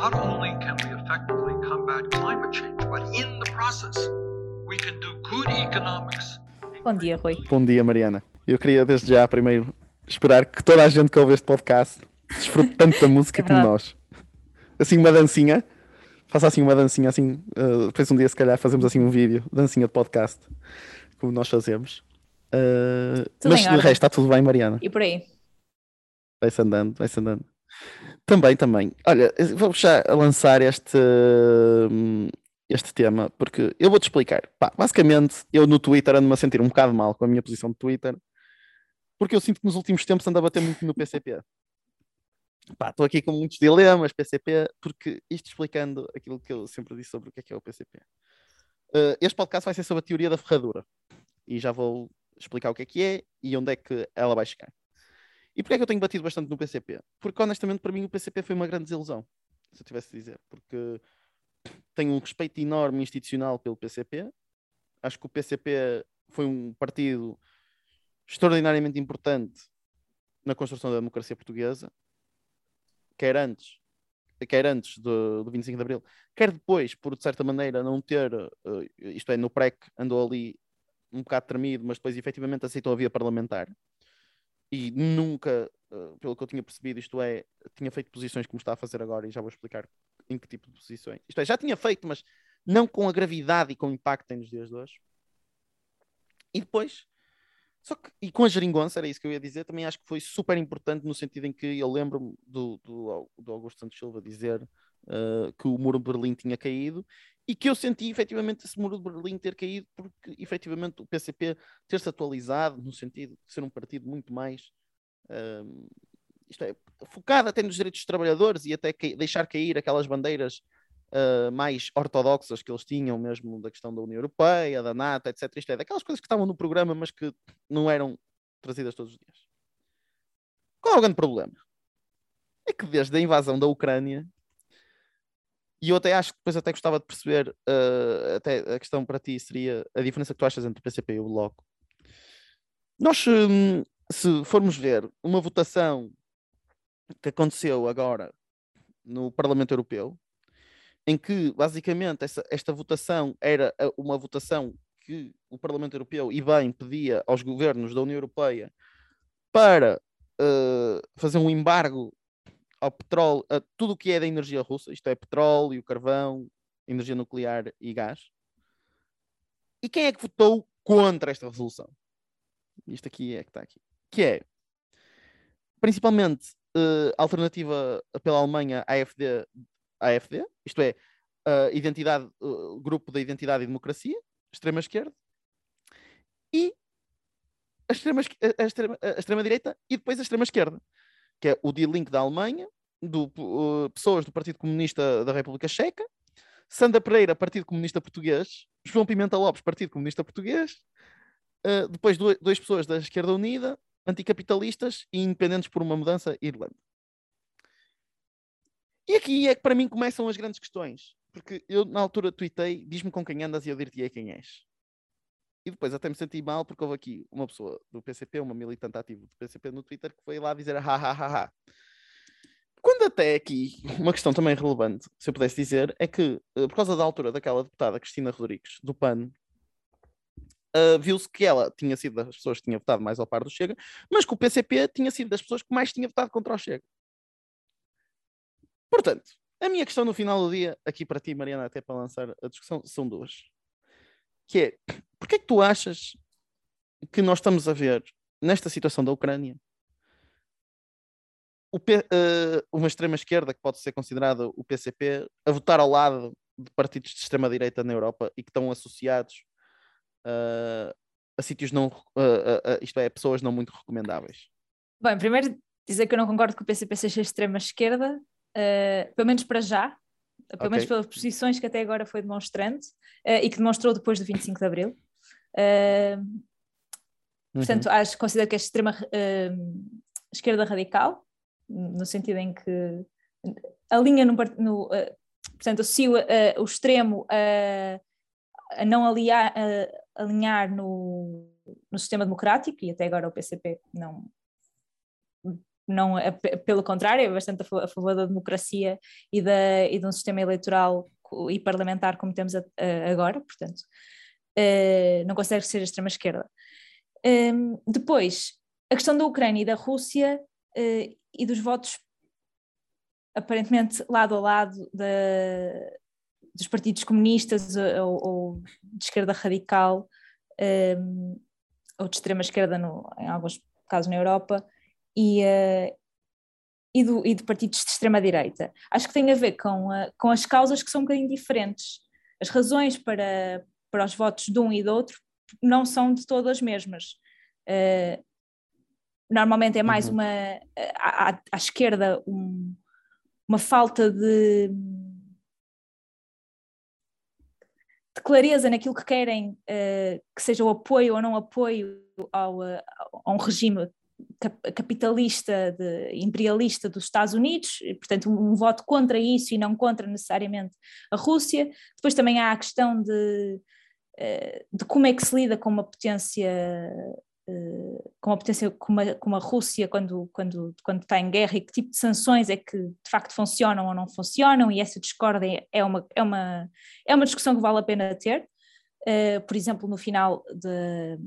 not only can we effectively combat climate change, but in the process, we can do good economics. Bom dia, Rui. Bom dia, Mariana. Eu queria desde já primeiro esperar que toda a gente que ouve este podcast desfrute tanto da música É como nós. Assim, uma dancinha. Faça assim uma dancinha, assim. uh, depois um dia, se calhar, fazemos assim um vídeo, dancinha de podcast, como nós fazemos. Uh, mas de resto está tudo bem, Mariana. E por aí? Vai-se andando, vai-se andando. Também, também. Olha, vou já lançar este, hum, este tema, porque eu vou-te explicar. Pá, basicamente, eu no Twitter ando-me a sentir um bocado mal com a minha posição de Twitter, porque eu sinto que nos últimos tempos ando a bater muito no PCP. Estou aqui com muitos dilemas, PCP, porque isto explicando aquilo que eu sempre disse sobre o que é que é o PCP. Uh, este podcast vai ser sobre a teoria da ferradura, e já vou explicar o que é que é e onde é que ela vai chegar. E porquê é que eu tenho batido bastante no PCP? Porque honestamente para mim o PCP foi uma grande desilusão, se eu tivesse de dizer, porque tenho um respeito enorme institucional pelo PCP. Acho que o PCP foi um partido extraordinariamente importante na construção da democracia portuguesa, quer antes, quer antes do, do 25 de Abril, quer depois, por de certa maneira não ter, eh, isto é, no PREC andou ali um bocado tremido, mas depois efetivamente aceitou a via parlamentar e nunca, eh, pelo que eu tinha percebido, isto é, tinha feito posições como está a fazer agora e já vou explicar em que tipo de posições. Isto é, já tinha feito, mas não com a gravidade e com o impacto que tem nos dias de hoje. E depois, só que, e com a geringonça, era isso que eu ia dizer, também acho que foi super importante no sentido em que eu lembro-me do, do, do Augusto Santos Silva dizer eh, que o muro de Berlim tinha caído e que eu senti efetivamente esse muro de Berlim ter caído porque efetivamente o PCP ter-se atualizado no sentido de ser um partido muito mais hum, isto é, focado até nos direitos dos trabalhadores e até ca- deixar cair aquelas bandeiras ah, mais ortodoxas que eles tinham mesmo da questão da União Europeia, da NATO, etc. Isto é, daquelas coisas que estavam no programa mas que não eram trazidas todos os dias. Qual é o grande problema? É que desde a invasão da Ucrânia e eu até acho que depois até gostava de perceber, eh, até a questão para ti seria a diferença que tu achas entre o PCP e o Bloco. Nós, hum, se formos ver uma votação que aconteceu agora no Parlamento Europeu, em que basicamente essa- esta votação era a- uma votação que o Parlamento Europeu, e bem, pedia aos governos da União Europeia para eh, fazer um embargo ao petróleo, a tudo o que é da energia russa, isto é petróleo, carvão, energia nuclear e gás. E quem é que votou contra esta resolução? Isto aqui é que está aqui. Que é, principalmente, a alternativa pela Alemanha AFD, AFD isto é, a identidade, o grupo da Identidade e Democracia, extrema-esquerda, e a extrema-direita a extrema, a extrema-direita e depois a extrema-esquerda que é o Die Link da Alemanha, do, uh, pessoas do Partido Comunista da República Checa, Sandra Pereira, Partido Comunista Português, João Pimenta Lopes, Partido Comunista Português, uh, depois duas, duas pessoas da Esquerda Unida, anticapitalistas e independentes por uma mudança, Irlanda. E aqui é que para mim começam as grandes questões, porque eu na altura tuitei, diz-me com quem andas e eu dir-te-ei quem és. E depois até me senti mal porque houve aqui uma pessoa do PCP, uma militante ativa do PCP no Twitter, que foi lá dizer ha ha ha ha. Quando até aqui, uma questão também relevante, se eu pudesse dizer, é que eh, por causa da altura daquela deputada Cristina Rodrigues, do PAN, eh, viu-se que ela tinha sido das pessoas que tinha votado mais ao par do Chega, mas que o PCP tinha sido das pessoas que mais tinha votado contra o Chega. Portanto, a minha questão no final do dia, aqui para ti, Mariana, até para lançar a discussão, são duas. Que é, Porquê é que tu achas que nós estamos a ver nesta situação da Ucrânia P- eh, uma extrema-esquerda que pode ser considerada o PCP a votar ao lado de partidos de extrema-direita na Europa e que estão associados eh, a sítios não, eh, isto é, a pessoas não muito recomendáveis? Bem, primeiro dizer que eu não concordo que o PCP seja extrema-esquerda, pelo menos para já, pelo menos Ok. pelas posições que até agora foi demonstrando e que demonstrou depois do 25 de Abril. Eh, Portanto, Uhum. acho, considero que é extrema eh, esquerda radical, no sentido em que alinha no, no eh, portanto, associa eh, o extremo a, não aliar, alinhar no, no sistema democrático, e até agora o PCP não não, é, pelo contrário, é bastante a favor da democracia e, da, e de um sistema eleitoral e parlamentar como temos a, a, agora, portanto, uh, não consegue ser a extrema-esquerda. Um, ehm, depois, a questão da Ucrânia e da Rússia uh, e dos votos aparentemente lado a lado da, dos partidos comunistas ou, ou de esquerda radical um, ehm, ou de extrema esquerda em alguns casos na Europa e, uh, e, do, e de partidos de extrema-direita. Acho que tem a ver com, com as causas que são um bocadinho diferentes. As razões para, para os votos de um e do outro não são de todas as mesmas. Uh, normalmente é mais uhum. uma à, à, à esquerda um, uma falta de, de, clareza naquilo que querem uh, que seja o apoio ou não apoio ao, a um regime capitalista, de, imperialista dos Estados Unidos, e, portanto, um, um, voto contra isso e não contra necessariamente a Rússia. Depois também há a questão de, eh, de como é que se lida com uma potência. Eh, com a potência como a, como a Rússia quando, quando, quando está em guerra e que tipo de sanções é que de facto funcionam ou não funcionam e essa discórdia é uma, é uma, é uma discussão que vale a pena ter. Uh, por exemplo, no final de,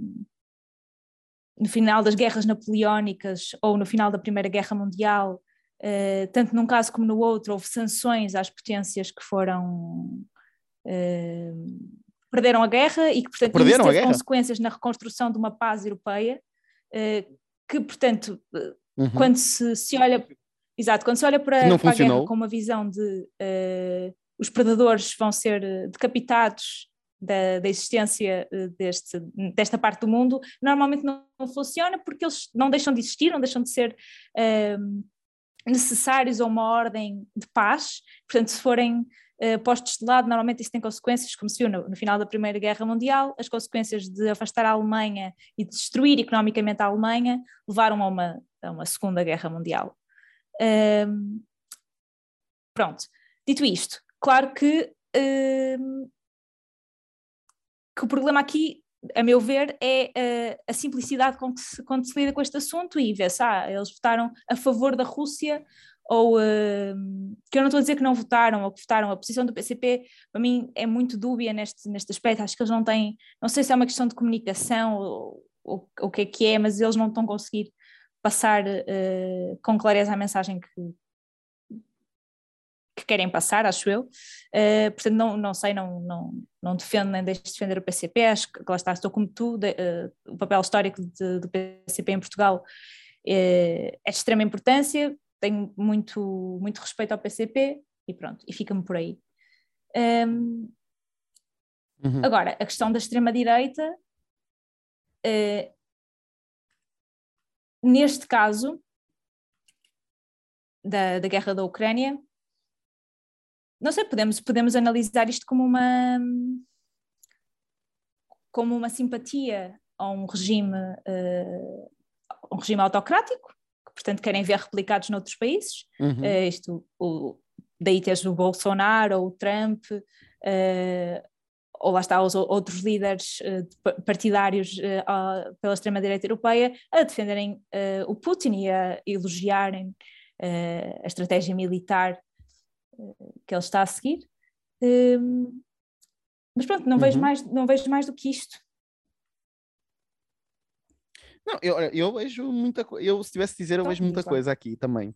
no final das guerras napoleónicas ou no final da Primeira Guerra Mundial, tanto num caso como no outro, houve sanções às potências que foram. Perderam a guerra e que, portanto, perderam isso teve consequências na reconstrução de uma paz europeia, uh, que, portanto, uhum. quando se, se olha. Exato, quando se olha para, para a guerra com uma visão de os predadores vão ser decapitados da, da existência eh, deste, desta parte do mundo, normalmente não, não, funciona porque eles não deixam de existir, não deixam de ser uh, necessários a uma ordem de paz. Portanto, se forem uh, postos de lado, normalmente isso tem consequências, como se viu no, no, final da Primeira Guerra Mundial, as consequências de afastar a Alemanha e de destruir economicamente a Alemanha levaram a uma, a uma Segunda Guerra Mundial. Pronto, dito isto, claro que que o problema aqui, a meu ver, é uh, a simplicidade com que se, quando se lida com este assunto e vê-se, ah, eles votaram a favor da Rússia ou uh, que eu não estou a dizer que não votaram ou que votaram, a posição do PCP para mim é muito dúbia neste, neste aspecto, acho que eles não têm, não sei se é uma questão de comunicação ou, ou o que é que é, mas eles não estão a conseguir passar uh, com clareza a mensagem que querem passar, acho eu. Uh, portanto, não, não sei, não, não, não defendo nem deixo de defender o PCP, acho que lá está, estou como tu, de, uh, o papel histórico de, do PCP em Portugal uh, é de extrema importância, tenho muito, muito respeito ao PCP e pronto, e fica-me por aí. Um, uhum. Agora, a questão da extrema-direita, neste caso, da, da guerra da Ucrânia, não sei, podemos, podemos analisar isto como uma como uma simpatia a um regime uh, um regime autocrático que portanto querem ver replicados noutros países uhum. uh, isto o, daí tens o Bolsonaro ou o Trump uh, ou lá está os outros líderes partidários pela extrema-direita europeia a defenderem o Putin e a elogiarem a estratégia militar que ele está a seguir. Um, mas pronto, não, uhum. vejo mais, não vejo mais do que isto. Não, eu, eu vejo muita coisa. Eu, se tivesse de dizer, eu então, vejo muita coisa aqui também.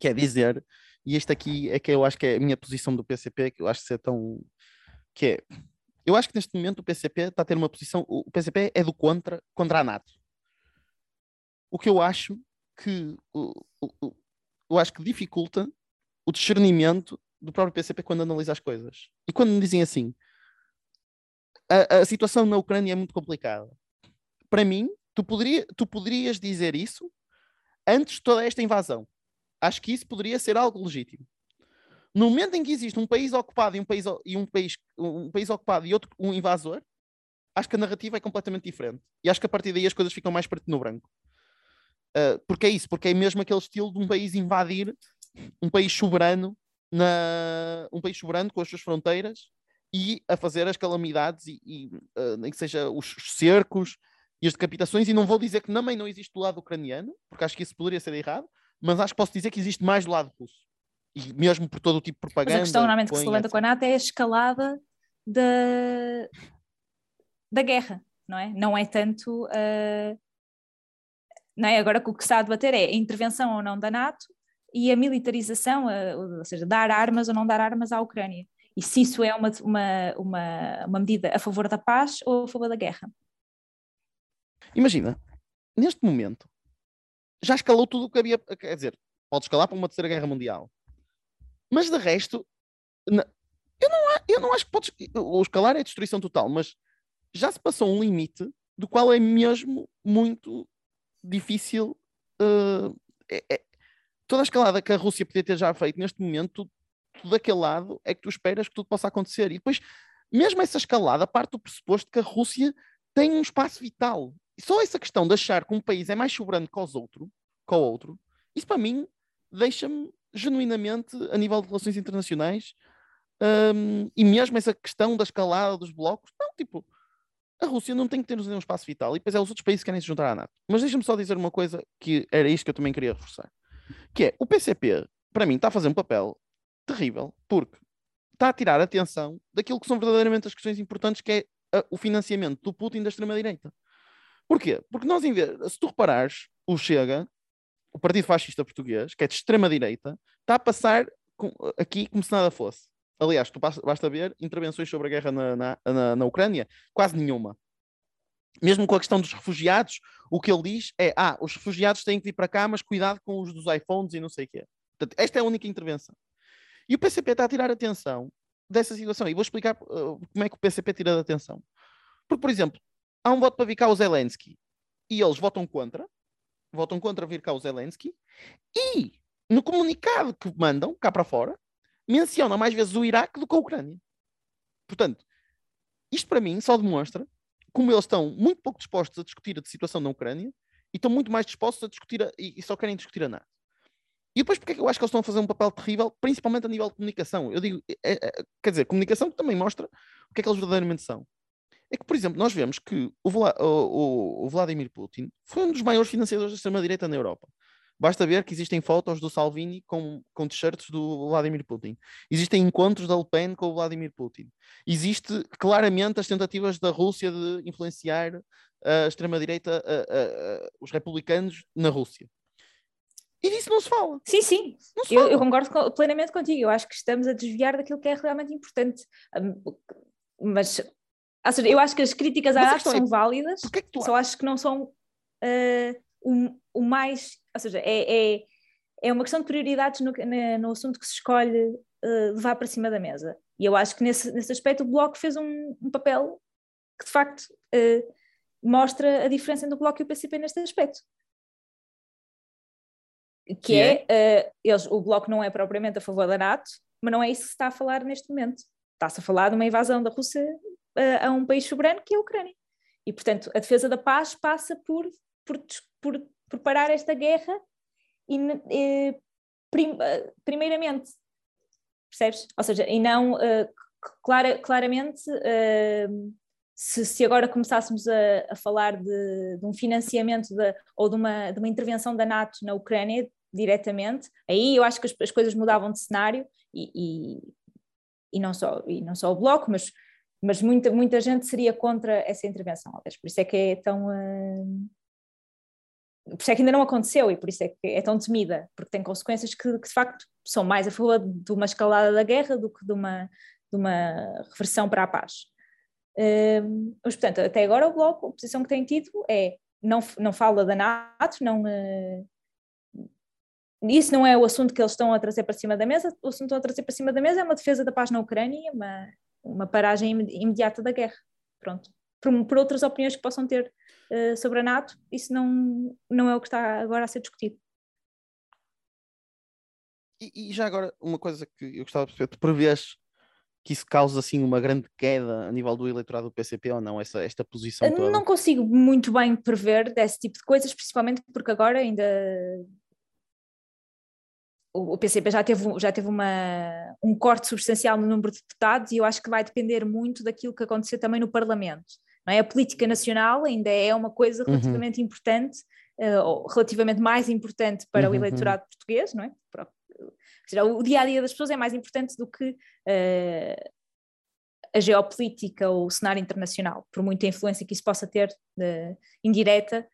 Quer dizer, e este aqui é que eu acho que é a minha posição do PCP, que eu acho que é tão. que é. Eu acho que neste momento o PCP está a ter uma posição. O PCP é do contra, contra a NATO. O que eu acho que. Eu acho que dificulta o discernimento do próprio PCP quando analisa as coisas. E quando me dizem assim, a, a situação na Ucrânia é muito complicada. Para mim, tu, poderia, tu poderias dizer isso antes de toda esta invasão. Acho que isso poderia ser algo legítimo. No momento em que existe um país ocupado e um país, e um país, um país ocupado e outro um invasor, acho que a narrativa é completamente diferente. E acho que a partir daí as coisas ficam mais preto no branco. Uh, porque é isso, porque é mesmo aquele estilo de um país invadir um país soberano, na, um país soberano com as suas fronteiras e a fazer as calamidades e, e uh, nem que seja os cercos, e as decapitações, e não vou dizer que também não existe do lado ucraniano, porque acho que isso poderia ser errado, mas acho que posso dizer que existe mais do lado russo. E mesmo por todo o tipo de propaganda. Mas a questão normalmente que se levanta com a NATO é a escalada da, da guerra, não é? Não é tanto. Uh, não é? Agora o que se está a debater é a intervenção ou não da NATO e a militarização, uh, ou seja, dar armas ou não dar armas à Ucrânia. E se isso é uma, uma, uma, uma medida a favor da paz ou a favor da guerra. Imagina, neste momento, já escalou tudo o que havia. Quer dizer, pode escalar para uma terceira guerra mundial. Mas de resto, eu não, eu não acho que pode. O escalar é destruição total, mas já se passou um limite do qual é mesmo muito difícil. Uh, é, é, toda a escalada que a Rússia podia ter já feito neste momento, daquele lado é que tu esperas que tudo possa acontecer. E depois, mesmo essa escalada parte do pressuposto que a Rússia tem um espaço vital. E só essa questão de achar que um país é mais soberano que, os outro, que o outro, isso para mim deixa-me genuinamente, a nível de relações internacionais, um, e mesmo essa questão da escalada dos blocos, não, tipo, a Rússia não tem que ter um espaço vital e depois é os outros países que querem se juntar à NATO. Mas deixa-me só dizer uma coisa que era isto que eu também queria reforçar, que é, o PCP, para mim, está a fazer um papel terrível, porque está a tirar a atenção daquilo que são verdadeiramente as questões importantes, que é a, o financiamento do Putin da extrema-direita. Porquê? Porque nós, em vez, se tu reparares, o Chega, o Partido Fascista Português, que é de extrema-direita, está a passar com, aqui como se nada fosse. Aliás, tu basta ver intervenções sobre a guerra na, na, na, na Ucrânia, quase nenhuma. Mesmo com a questão dos refugiados, o que ele diz é: ah, os refugiados têm que vir para cá, mas cuidado com os dos iPhones e não sei o quê. Portanto, esta é a única intervenção. E o PCP está a tirar atenção dessa situação. E vou explicar uh, como é que o PCP tira a atenção. Porque, por exemplo, há um voto para vir cá o Zelensky e eles votam contra, votam contra vir cá o Zelensky, e no comunicado que mandam cá para fora, mencionam mais vezes o Iraque do que a Ucrânia. Portanto, isto para mim só demonstra como eles estão muito pouco dispostos a discutir a situação na Ucrânia e estão muito mais dispostos a discutir a, e, só querem discutir a NATO. E depois, porque é que eu acho que eles estão a fazer um papel terrível, principalmente a nível de comunicação? Eu digo, é, é, quer dizer, comunicação que também mostra o que é que eles verdadeiramente são. É que, por exemplo, nós vemos que o, Vla, o, o Vladimir Putin foi um dos maiores financiadores da extrema-direita na Europa. Basta ver que existem fotos do Salvini com, com t-shirts do Vladimir Putin. Existem encontros da Le Pen com o Vladimir Putin. Existe claramente as tentativas da Rússia de influenciar a extrema-direita, os republicanos na Rússia. E disso não se fala. Sim, sim. Eu, eu, concordo plenamente contigo. Eu acho que estamos a desviar daquilo que é realmente importante. Mas seja, eu acho que as críticas à arte são é, válidas, que tu... só acho que não são uh, o, o, mais. Ou seja, é, é, é uma questão de prioridades no, no assunto que se escolhe uh, levar para cima da mesa. E eu acho que nesse, nesse aspecto o Bloco fez um, um papel que de facto uh, mostra a diferença entre o Bloco e o PCP neste aspecto. Que, que é, é eles, o Bloco não é propriamente a favor da NATO, mas não é isso que se está a falar neste momento. Está-se a falar de uma invasão da Rússia a, a um país soberano que é a Ucrânia. E, portanto, a defesa da paz passa por, por, por, por parar esta guerra e, prim, primeiramente, percebes? Ou seja, e não, uh, clara, claramente, uh, se, se, agora começássemos a, a falar de, de, um financiamento de, ou de uma, de uma intervenção da NATO na Ucrânia diretamente, aí eu acho que as, as coisas mudavam de cenário e, e, e, não só, e não só o Bloco, mas mas muita, muita gente seria contra essa intervenção, por isso é que é tão. Uh, por isso é que ainda não aconteceu e por isso é que é tão temida, porque tem consequências que, que de facto são mais a favor de uma escalada da guerra do que de uma, de uma reversão para a paz. Uh, mas, portanto, até agora o Bloco, a posição que tem tido é não, não fala da NATO, não, uh, isso não é o assunto que eles estão a trazer para cima da mesa, o assunto que estão a trazer para cima da mesa é uma defesa da paz na Ucrânia, uma, uma paragem imediata da guerra. Pronto. Por, por outras opiniões que possam ter uh, sobre a NATO, isso não, não é o que está agora a ser discutido. E, e já agora, uma coisa que eu gostava de perceber, tu prevês que isso causa assim uma grande queda a nível do eleitorado do PCP ou não, essa, esta posição toda? Não consigo muito bem prever desse tipo de coisas, principalmente porque agora ainda o PCP já teve, já teve uma, um corte substancial no número de deputados e eu acho que vai depender muito daquilo que acontecer também no Parlamento. É? A política nacional ainda é uma coisa Uhum. relativamente importante, eh, ou relativamente mais importante para o Uhum, eleitorado português, não é? Para- seja, o dia a dia das pessoas é mais importante do que eh, a geopolítica ou o cenário internacional, por muita influência que isso possa ter eh, indireta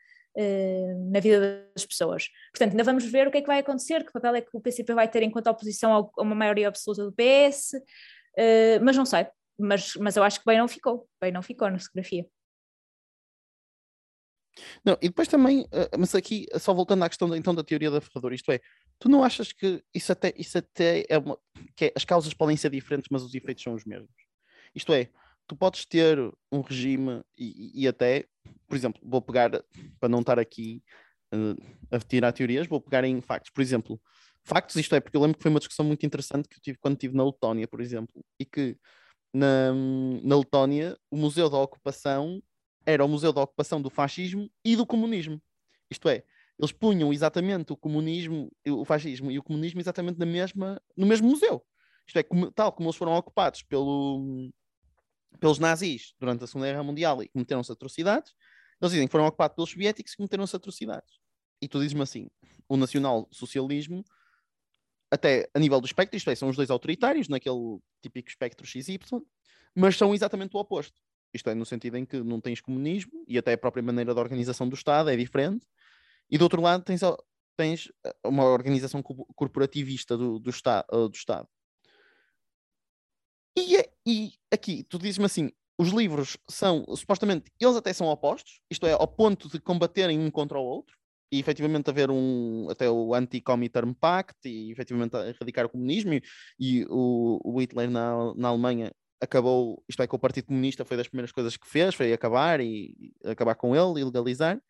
na vida das pessoas. Portanto, ainda vamos ver o que é que vai acontecer, que papel é que o PCP vai ter enquanto oposição a uma maioria absoluta do PS, mas não sei. Mas, mas eu acho que bem não ficou, bem não ficou na fotografia. Não, e depois também, eh, mas aqui, só voltando à questão então da teoria da ferradura, isto é, tu não achas que isso até, isso até é uma, que é- as causas podem ser diferentes, mas os efeitos são os mesmos? Isto é, tu podes ter um regime e, e- até, por exemplo, vou pegar, para não estar aqui eh, a tirar teorias, vou pegar em factos, por exemplo, factos, isto é, porque eu lembro que foi uma discussão muito interessante que eu tive quando estive na Letónia, por exemplo, e que na, na Letónia o Museu da Ocupação era o museu da ocupação do fascismo e do comunismo. Isto é, eles punham exatamente o comunismo, o fascismo e o comunismo exatamente na mesma, no mesmo museu. Isto é, como- tal como eles foram ocupados pelo, pelos nazis durante a Segunda Guerra Mundial e cometeram-se atrocidades, eles dizem que foram ocupados pelos soviéticos e cometeram-se atrocidades. E tu dizes-me assim, o nacional-socialismo, até a nível do espectro, isto é, são os dois autoritários, naquele típico espectro XY, mas são exatamente o oposto. Isto é, no sentido em que não tens comunismo e até a própria maneira da organização do Estado é diferente. E do outro lado tens, tens uma organização co- corporativista do, do, eh, do Estado. E, é- e aqui, tu dizes-me assim, os livros são, supostamente, eles até são opostos, isto é, ao ponto de combaterem um contra o outro, e efetivamente haver um, até o Anti-Comintern Pact, e efetivamente erradicar o comunismo, e, e o, o Hitler na, na Alemanha acabou, isto é, que o Partido Comunista foi das primeiras coisas que fez, foi acabar e e acabar com ele e legalizar.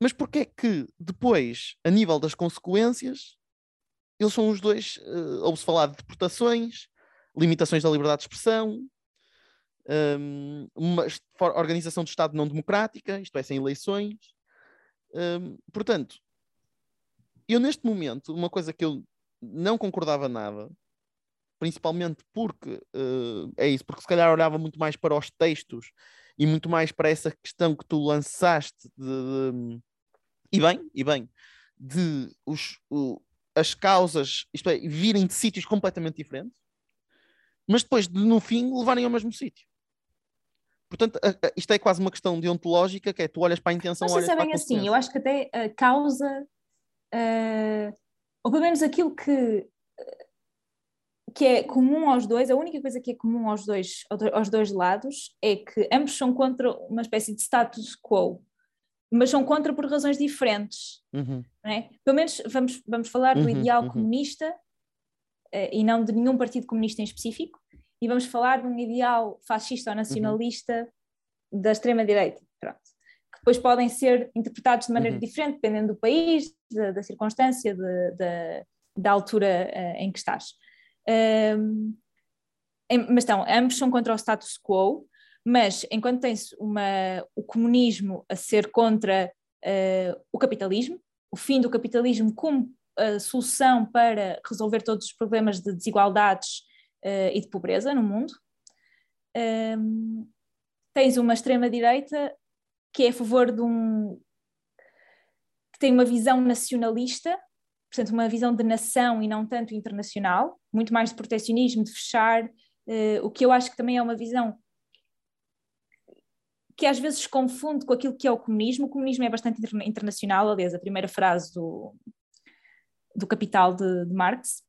Mas porquê é que depois, a nível das consequências, eles são os dois, eh, ouve-se falar de deportações, limitações da liberdade de expressão, hum, uma est- for- organização de Estado não democrática, isto é, sem eleições. Hum, portanto, eu neste momento, uma coisa que eu não concordava nada, principalmente porque eh, é isso, porque se calhar olhava muito mais para os textos e muito mais para essa questão que tu lançaste de, de- e bem, e bem, de os, as causas, isto é, virem de sítios completamente diferentes, mas depois de, no fim levarem ao mesmo sítio. Portanto, a- a- isto é quase uma questão deontológica, que é tu olhas para a intenção, Não sei olhas se é para a bem assim, eu acho que até a causa, eh, ou pelo menos aquilo que, que é comum aos dois, a única coisa que é comum aos dois, aos dois lados é que ambos são contra uma espécie de status quo, mas são contra por razões diferentes. Uhum, é? Pelo menos vamos, vamos falar do Uhum, ideal uhum. comunista eh, e não de nenhum partido comunista em específico, e vamos falar de um ideal fascista ou nacionalista da extrema-direita, pronto. Que depois podem ser interpretados de maneira Uhum. diferente, dependendo do país, da, da circunstância, de- da- da altura eh, em que estás. Ahm, em- mas então, ambos são contra o status quo, mas enquanto tens uma, o comunismo a ser contra eh, o capitalismo, o fim do capitalismo como a solução para resolver todos os problemas de desigualdades eh, e de pobreza no mundo. Ahm, tens uma extrema-direita que é a favor de um. que tem uma visão nacionalista, portanto, uma visão de nação e não tanto internacional, muito mais de protecionismo, de fechar, eh, o que eu acho que também é uma visão que às vezes confunde com aquilo que é o comunismo. O comunismo é bastante interna- internacional, aliás, a primeira frase do, do Capital de, de Marx,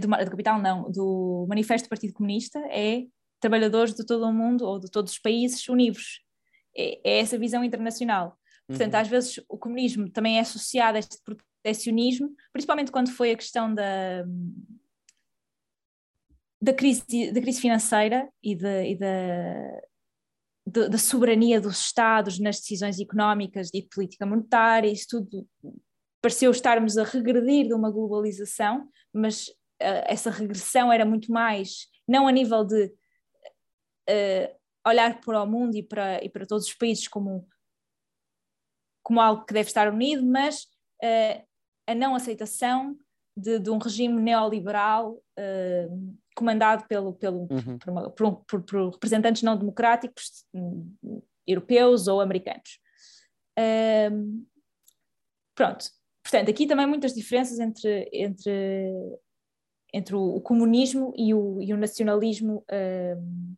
do, Ma- do Capital não, do Manifesto do Partido Comunista é trabalhadores de todo o mundo ou de todos os países unidos. É, é essa visão internacional. Portanto, uhum. às vezes o comunismo também é associado a este protecionismo, principalmente quando foi a questão da, da, crise, da crise financeira e, de, e da, da, da soberania dos Estados nas decisões económicas e política monetária, isso tudo pareceu estarmos a regredir de uma globalização, mas essa regressão era muito mais, não a nível de uh, olhar para o mundo e para, e para todos os países como, como algo que deve estar unido, mas uh, a não aceitação de, de, um regime neoliberal comandado pelo, pelo, Uhum. por, uma- por por- por representantes não democráticos hum, europeus ou americanos. Pronto, portanto, aqui também muitas diferenças entre, entre, entre o, o comunismo e o, e o nacionalismo ahm,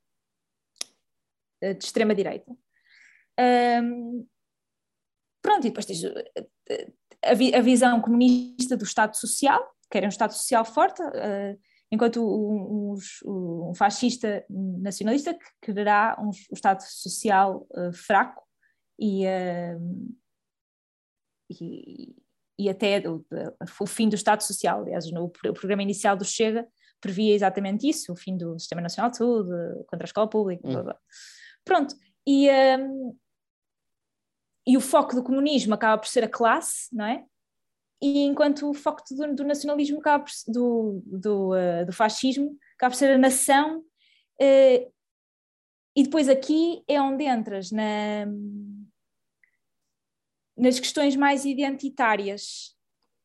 eh, de extrema-direita. Ahm, pronto, e depois tens eh, a, a visão comunista do Estado Social, que era um Estado Social forte, eh, enquanto um, uns- um fascista nacionalista que quererá um, um Estado Social eh, fraco e, eh, e, e até o, o fim do Estado Social. Aliás, no o programa inicial do Chega previa exatamente isso, o fim do Sistema Nacional de Saúde, contra a escola pública, blá, Hum. blá. Pronto, e, eh, e o foco do comunismo acaba por ser a classe, não é? E enquanto o foco do, do nacionalismo acaba por, do, do, eh, do fascismo acaba por ser a nação, eh, e depois aqui é onde entras na, nas questões mais identitárias,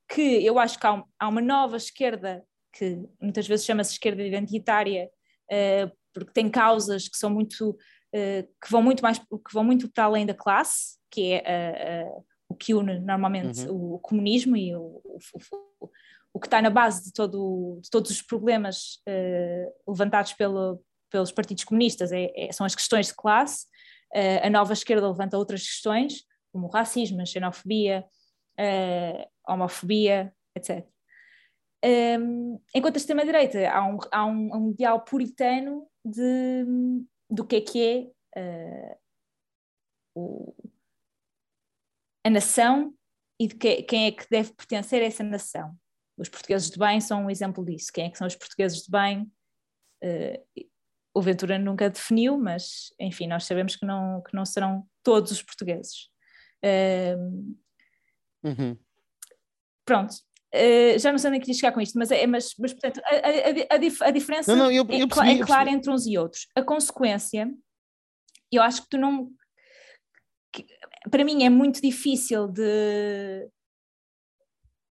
que eu acho que há, um- há uma nova esquerda, que muitas vezes chama-se esquerda identitária, eh, porque tem causas que são muito, eh, que vão muito mais, que vão muito para além da classe, que é eh, o que une normalmente o comunismo e o, o, o- o que está na base de, todo, de todos os problemas levantados pelo, pelos partidos comunistas é- é- são as questões de classe. A nova esquerda levanta outras questões, como o racismo, a xenofobia, eh, homofobia, etc. Um, enquanto a extrema-direita há um, há um, um ideal puritano de, do que é que é eh, o- a nação e de que- quem é que deve pertencer a essa nação. Os portugueses de bem são um exemplo disso. Quem é que são os portugueses de bem? Eh, o Ventura nunca definiu, mas enfim, nós sabemos que não, que não serão todos os portugueses. Um, Uhum. pronto, Eh, já não sei onde é que chegar com isto, mas, é, mas, mas portanto, a, a- a dif- a diferença Não, não, eu- é, eu cla- percebi, é eu clara entre uns e outros. A consequência, eu acho que tu não. que- para mim é muito difícil de,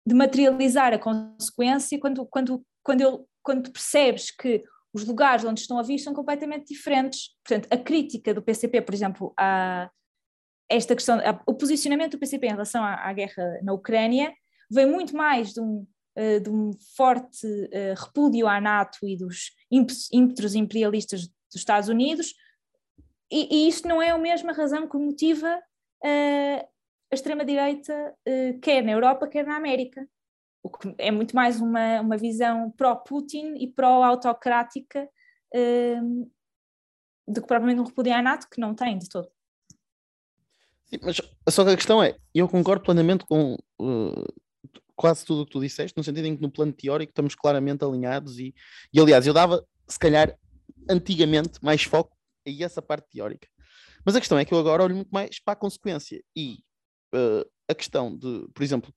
de materializar a consequência quando, quando, quando, eu, quando percebes que os lugares onde estão a vir são completamente diferentes. Portanto, a crítica do PCP, por exemplo, a esta questão, o posicionamento do PCP em relação à, à guerra na Ucrânia vem muito mais de um, eh, de um forte eh, repúdio à NATO e dos ímpetos, imperialistas dos Estados Unidos, e, e não é a mesma razão que motiva eh, a extrema-direita, quer na Europa, quer na América. O que é muito mais uma, uma visão pró-Putin e pró-autocrática do que propriamente um repúdio à NATO, que não tem de todo. Sim, mas só que a questão é, eu concordo plenamente com uh, quase tudo o que tu disseste, no sentido em que no plano teórico estamos claramente alinhados e, e aliás, eu dava, se calhar, antigamente, mais foco a essa parte teórica. Mas a questão é que eu agora olho muito mais para a consequência e uh, a questão de, por exemplo,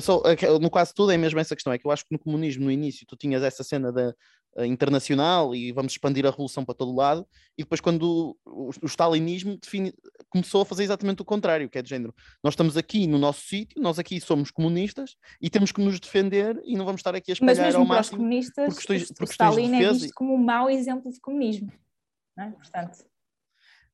só, uh, no quase tudo é mesmo essa questão, é que eu acho que no comunismo, no início, tu tinhas essa cena da uh, internacional e vamos expandir a revolução para todo lado, e depois quando o, o stalinismo define, começou a fazer exatamente o contrário, que é de género, nós estamos aqui no nosso sítio, nós aqui somos comunistas e temos que nos defender e não vamos estar aqui a Mas espalhar mesmo ao para os máximo. comunistas, por questões- por questões de Stalin é visto como um mau exemplo de comunismo. é? Portanto,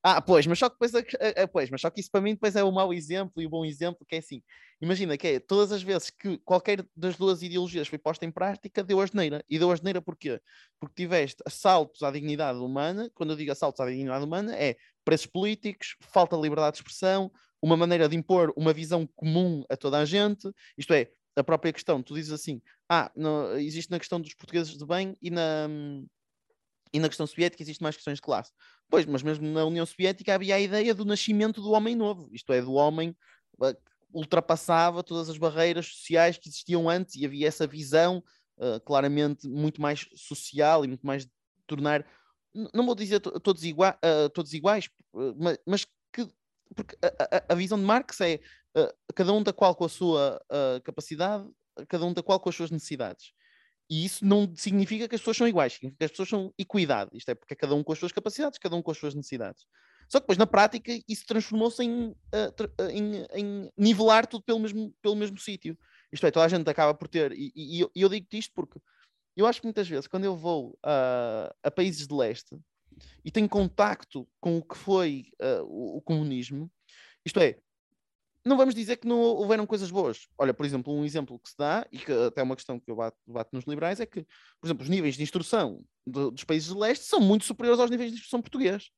Ah, pois, mas só que depois, a- a- a- pois, mas só que isso para mim depois é o mau exemplo e o bom exemplo, que é assim, imagina que é, todas as vezes que qualquer das duas ideologias foi posta em prática, deu asneira. E deu asneira porquê? Porque tiveste assaltos à dignidade humana, quando eu digo assaltos à dignidade humana, é preços políticos, falta de liberdade de expressão, uma maneira de impor uma visão comum a toda a gente, isto é, a própria questão, tu dizes assim, ah, existe na questão dos portugueses de bem e na, e na questão soviética existe mais questões de classe. Pois, mas mesmo na União Soviética havia a ideia do nascimento do homem novo, isto é, do homem que ultrapassava todas as barreiras sociais que existiam antes e havia essa visão uh, claramente muito mais social e muito mais de tornar, não vou dizer to- todos, igua uh, todos iguais, uh, ma- mas que porque a, a- a visão de Marx é cada um da qual com a sua capacidade, cada um da qual com as suas necessidades. E isso não significa que as pessoas são iguais, significa que as pessoas são equidade. Isto é porque é cada um com as suas capacidades, cada um com as suas necessidades. Só que depois, na prática, isso transformou-se em, tra- ah, em- em nivelar tudo pelo mesmo, pelo mesmo sítio. Isto é, toda a gente acaba por ter. E, e- e eu, digo-te isto porque eu acho que muitas vezes, quando eu vou a, a países de leste e tenho contacto com o que foi o, o, comunismo, isto é, não vamos dizer que não houveram coisas boas. Olha, por exemplo, um exemplo que se dá, e que até é uma questão que eu bato, bato nos liberais, é que, por exemplo, os níveis de instrução dos países de leste são muito superiores aos níveis de instrução português.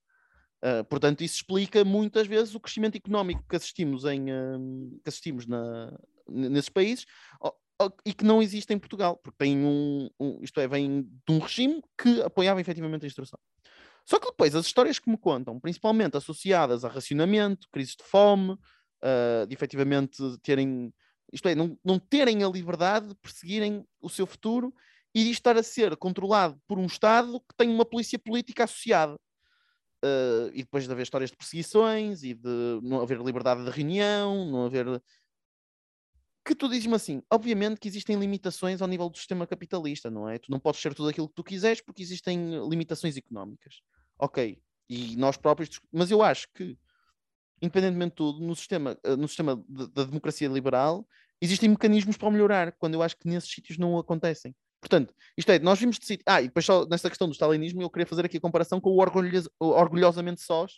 Uh, portanto, isso explica muitas vezes o crescimento económico que assistimos, em, uh, que assistimos na, nesses países e que não existe em Portugal, porque tem um, um, isto é, vem de um regime que apoiava efetivamente a instrução. Só que depois as histórias que me contam, principalmente associadas a racionamento, crises de fome, uh, de efetivamente terem, isto é, não, não terem a liberdade de perseguirem o seu futuro e de estar a ser controlado por um Estado que tem uma polícia política associada. Uh, e depois de haver histórias de perseguições e de não haver liberdade de reunião, não haver. Que tu dizes-me assim, obviamente que existem limitações ao nível do sistema capitalista, não é? Tu não podes ser tudo aquilo que tu quiseres porque existem limitações económicas. Ok. E nós próprios. Mas eu acho que independentemente de tudo, no sistema, eh, no sistema da democracia liberal, existem mecanismos para melhorar, quando eu acho que nesses sítios não acontecem. Portanto, isto é, nós vimos de sítio. Ah, e depois só nessa questão do stalinismo, eu queria fazer aqui a comparação com o, orgulhos, orgulhosamente sós,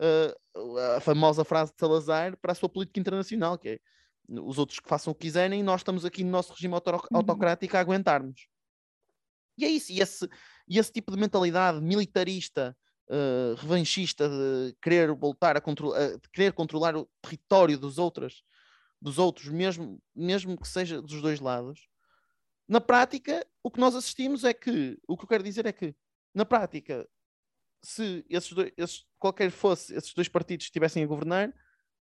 uh, a famosa frase de Salazar para a sua política internacional, que é os outros que façam o que quiserem, nós estamos aqui no nosso regime uhum. autocrático a aguentar-nos. E é isso, e esse, e esse tipo de mentalidade militarista, uh, revanchista de querer voltar a controlar, de querer controlar o território dos outros, dos outros, mesmo, mesmo que seja dos dois lados. Na prática, o que nós assistimos é que, o que eu quero dizer é que, na prática, se esses dois, esses, qualquer fosse esses dois partidos estivessem a governar,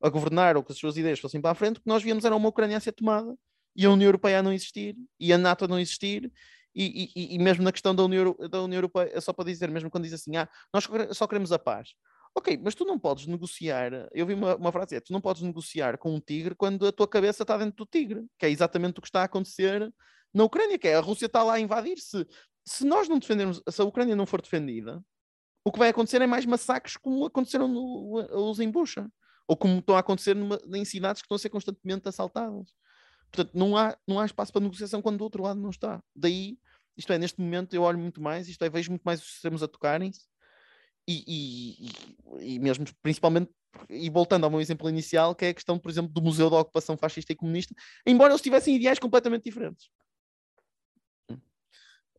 a governar ou que as suas ideias fossem para a frente, o que nós víamos era uma Ucrânia a ser tomada e a União Europeia a não existir e a NATO a não existir e, e, e, mesmo na questão da União, da União Europeia, é só para dizer, mesmo quando diz assim, ah, nós só queremos a paz. Ok, mas tu não podes negociar. Eu vi uma, uma frase: é, tu não podes negociar com um tigre quando a tua cabeça está dentro do tigre, que é exatamente o que está a acontecer na Ucrânia, que é a Rússia está lá a invadir. Se, se nós não defendermos, se a Ucrânia não for defendida, o que vai acontecer é mais massacres como aconteceram no, os em Bucha, ou como estão a acontecer numa, em cidades que estão a ser constantemente assaltadas. Portanto, não há, não há espaço para negociação quando do outro lado não está. Daí, isto é, neste momento eu olho muito mais, isto é, vejo muito mais os sistemas a tocarem-se e, e, e, mesmo, principalmente, e voltando ao meu exemplo inicial, que é a questão, por exemplo, do Museu da Ocupação Fascista e Comunista, embora eles tivessem ideais completamente diferentes.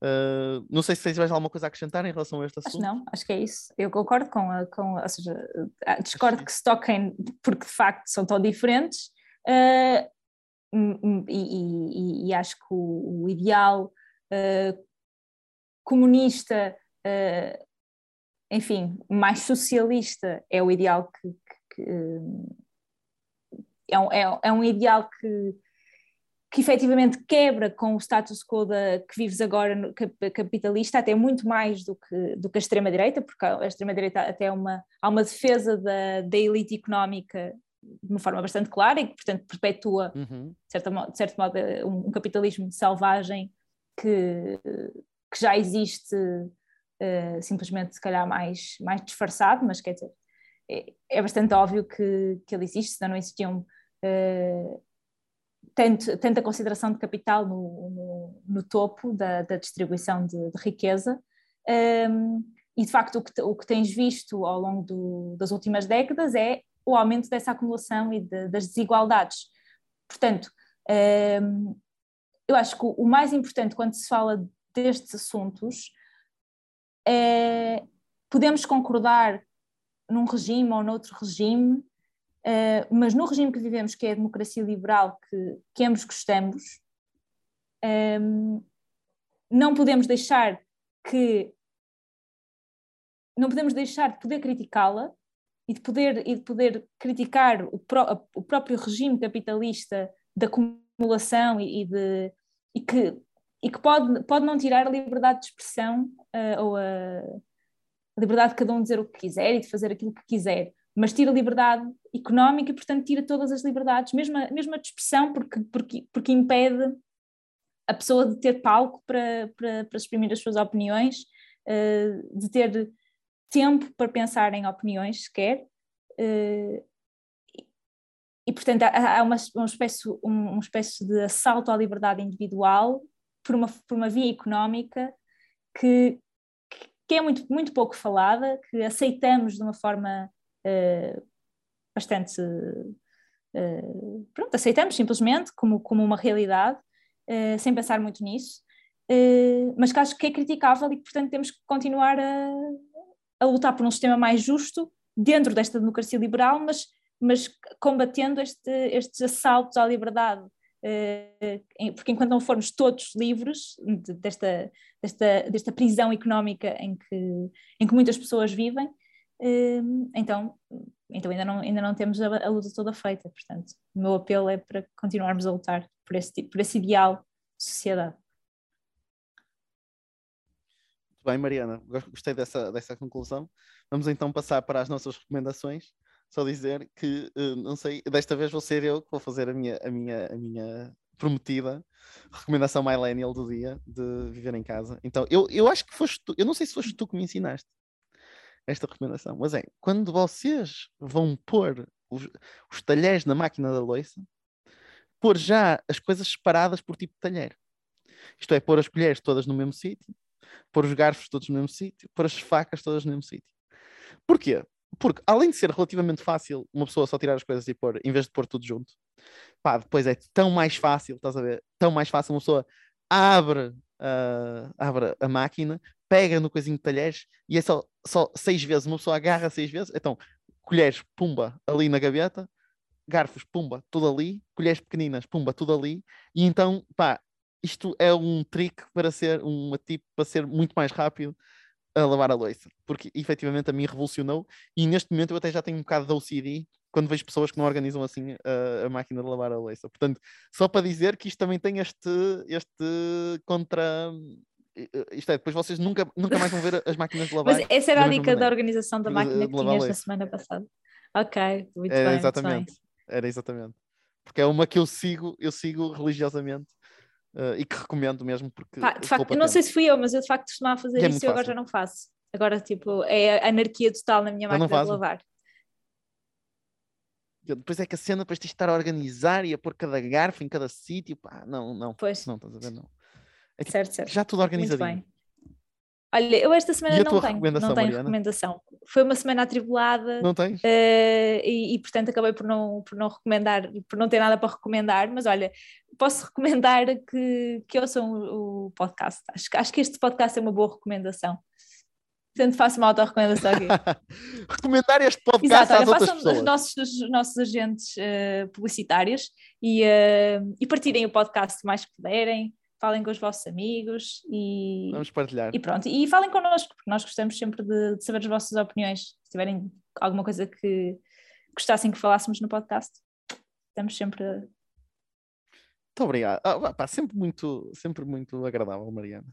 Uh, não sei se tens mais alguma coisa a acrescentar em relação a este assunto. Acho não, acho que é isso. Eu concordo com, a, com ou seja, discordo que se toquem porque de facto são tão diferentes, uh, e, e, e, acho que o, o ideal uh, comunista, uh, enfim, mais socialista é o ideal que, que, que é, um, é, é, um ideal que, que efetivamente quebra com o status quo da, que vives agora no, capitalista, até muito mais do que, do que a extrema-direita, porque a extrema-direita até é uma, há uma defesa da, da elite económica de uma forma bastante clara e que, portanto, perpetua, uhum. de, certa, de certo modo, um, um, capitalismo selvagem que, que já existe uh, simplesmente, se calhar, mais, mais disfarçado, mas quer dizer, é, é bastante óbvio que, que ele existe, senão não existiam uh, tanto, tanta consideração de capital no, no, no topo da, da distribuição de, de riqueza. Um, ehm, e de facto, o que, o que tens visto ao longo do, das últimas décadas é o aumento dessa acumulação e de, das desigualdades. Portanto, um, eu acho que o mais importante quando se fala destes assuntos é podemos concordar num regime ou noutro regime, uh, mas no regime que vivemos, que é a democracia liberal, que, que ambos gostamos, um, não podemos deixar que não podemos deixar de poder criticá-la e de poder, e de poder criticar o, o próprio regime capitalista da acumulação e, e, de, e que, e que pode, pode não tirar a liberdade de expressão uh, ou a, a, liberdade de cada um dizer o que quiser e de fazer aquilo que quiser, mas tira a liberdade económica e, portanto, tira todas as liberdades, mesmo a, mesmo a de expressão, porque, porque, porque impede a pessoa de ter palco para, para, para exprimir as suas opiniões, uh, de ter tempo para pensar em opiniões sequer. Uh, e, portanto, há, uma, uma, espécie, um, espécie de assalto à liberdade individual por uma, por uma via económica que, que é muito, muito pouco falada, que aceitamos de uma forma uh, bastante. Uh, pronto, aceitamos simplesmente como, como uma realidade, uh, sem pensar muito nisso, mas que acho que é criticável e que, portanto, temos que continuar a, a lutar por um sistema mais justo dentro desta democracia liberal, mas, mas combatendo este, estes assaltos à liberdade eh, porque enquanto não formos todos livres desta, desta, desta prisão económica em que, em que muitas pessoas vivem, eh, então, então ainda, não, ainda não temos a, luta toda feita. Portanto, o meu apelo é para continuarmos a lutar por esse, por esse ideal de sociedade. Muito bem, Mariana, gostei dessa, dessa conclusão. Vamos então passar para as nossas recomendações só dizer que, uh, não sei, desta vez vou ser eu que vou fazer a minha, a minha, a minha prometida recomendação millennial do dia de viver em casa. Então, eu, eu acho que foste tu, eu não sei se foste tu que me ensinaste esta recomendação, mas é, quando vocês vão pôr os, os talheres na máquina da louça, pôr já as coisas separadas por tipo de talher. Isto é, pôr as colheres todas no mesmo sítio, pôr os garfos todos no mesmo sítio, pôr as facas todas no mesmo sítio. Porquê? Porque, além de ser relativamente fácil uma pessoa só tirar as coisas e pôr, em vez de pôr tudo junto, pá, depois é tão mais fácil, estás a ver? Tão mais fácil uma pessoa abre, uh, abre a máquina, pega no coisinho de talheres e é só, só seis vezes, uma pessoa agarra seis vezes, então, colheres, pumba, ali na gaveta, garfos, pumba, tudo ali, colheres pequeninas, pumba, tudo ali, e então, pá, isto é um trick para ser, uma tipo, para ser muito mais rápido a lavar a louça, porque efetivamente a mim revolucionou e neste momento eu até já tenho um bocado de OCD quando vejo pessoas que não organizam assim a, a máquina de lavar a louça. Portanto, só para dizer que isto também tem este, este contra. Isto é, depois vocês nunca, nunca mais vão ver as máquinas de lavar. Mas essa era a dica da organização da máquina que tinhas na semana passada. Ok, muito é, bem. Exatamente, muito bem. era exatamente. Porque é uma que eu sigo, eu sigo religiosamente Uh, e que recomendo mesmo porque Pá, de facto, eu não sei se fui eu, mas eu de facto costumava fazer é isso e agora já não faço. Agora, tipo, é anarquia total na minha eu máquina de lavar. Depois é que a cena depois tens de estar a organizar e a pôr cada garfo em cada sítio. Pá, não, não. Pois. Não, estás a ver? Não. É, tipo, certo, certo. Já tudo organizadinho. Muito bem. Olha, eu esta semana não tenho, não tenho recomendação. Foi uma semana atribulada. Não tens? Uh, e, e, portanto acabei por não, por não recomendar, por não ter nada para recomendar, mas olha, posso recomendar que, que ouçam o, o podcast. Acho, acho que este podcast é uma boa recomendação. Portanto, faço uma auto-recomendação aqui. Recomendar este podcast Exato, às olha, outras pessoas. Os nossos, os nossos agentes uh, publicitários e, uh, e partilhem o podcast o mais que puderem falem com os vossos amigos e. Vamos partilhar. E pronto, e falem connosco, porque nós gostamos sempre de, de, saber as vossas opiniões. Se tiverem alguma coisa que gostassem que falássemos no podcast, estamos sempre. Muito obrigado. Ah, pá, sempre, muito, sempre muito agradável, Mariana.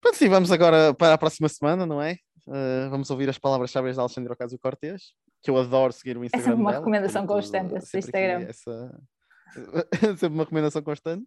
Pronto, sim, vamos agora para a próxima semana, não é? Uh, vamos ouvir as palavras-chave de Alexandre Ocasio Cortês, que eu adoro seguir o Instagram. Essa é uma dela, recomendação constante, esse Instagram. Essa... sempre uma recomendação constante.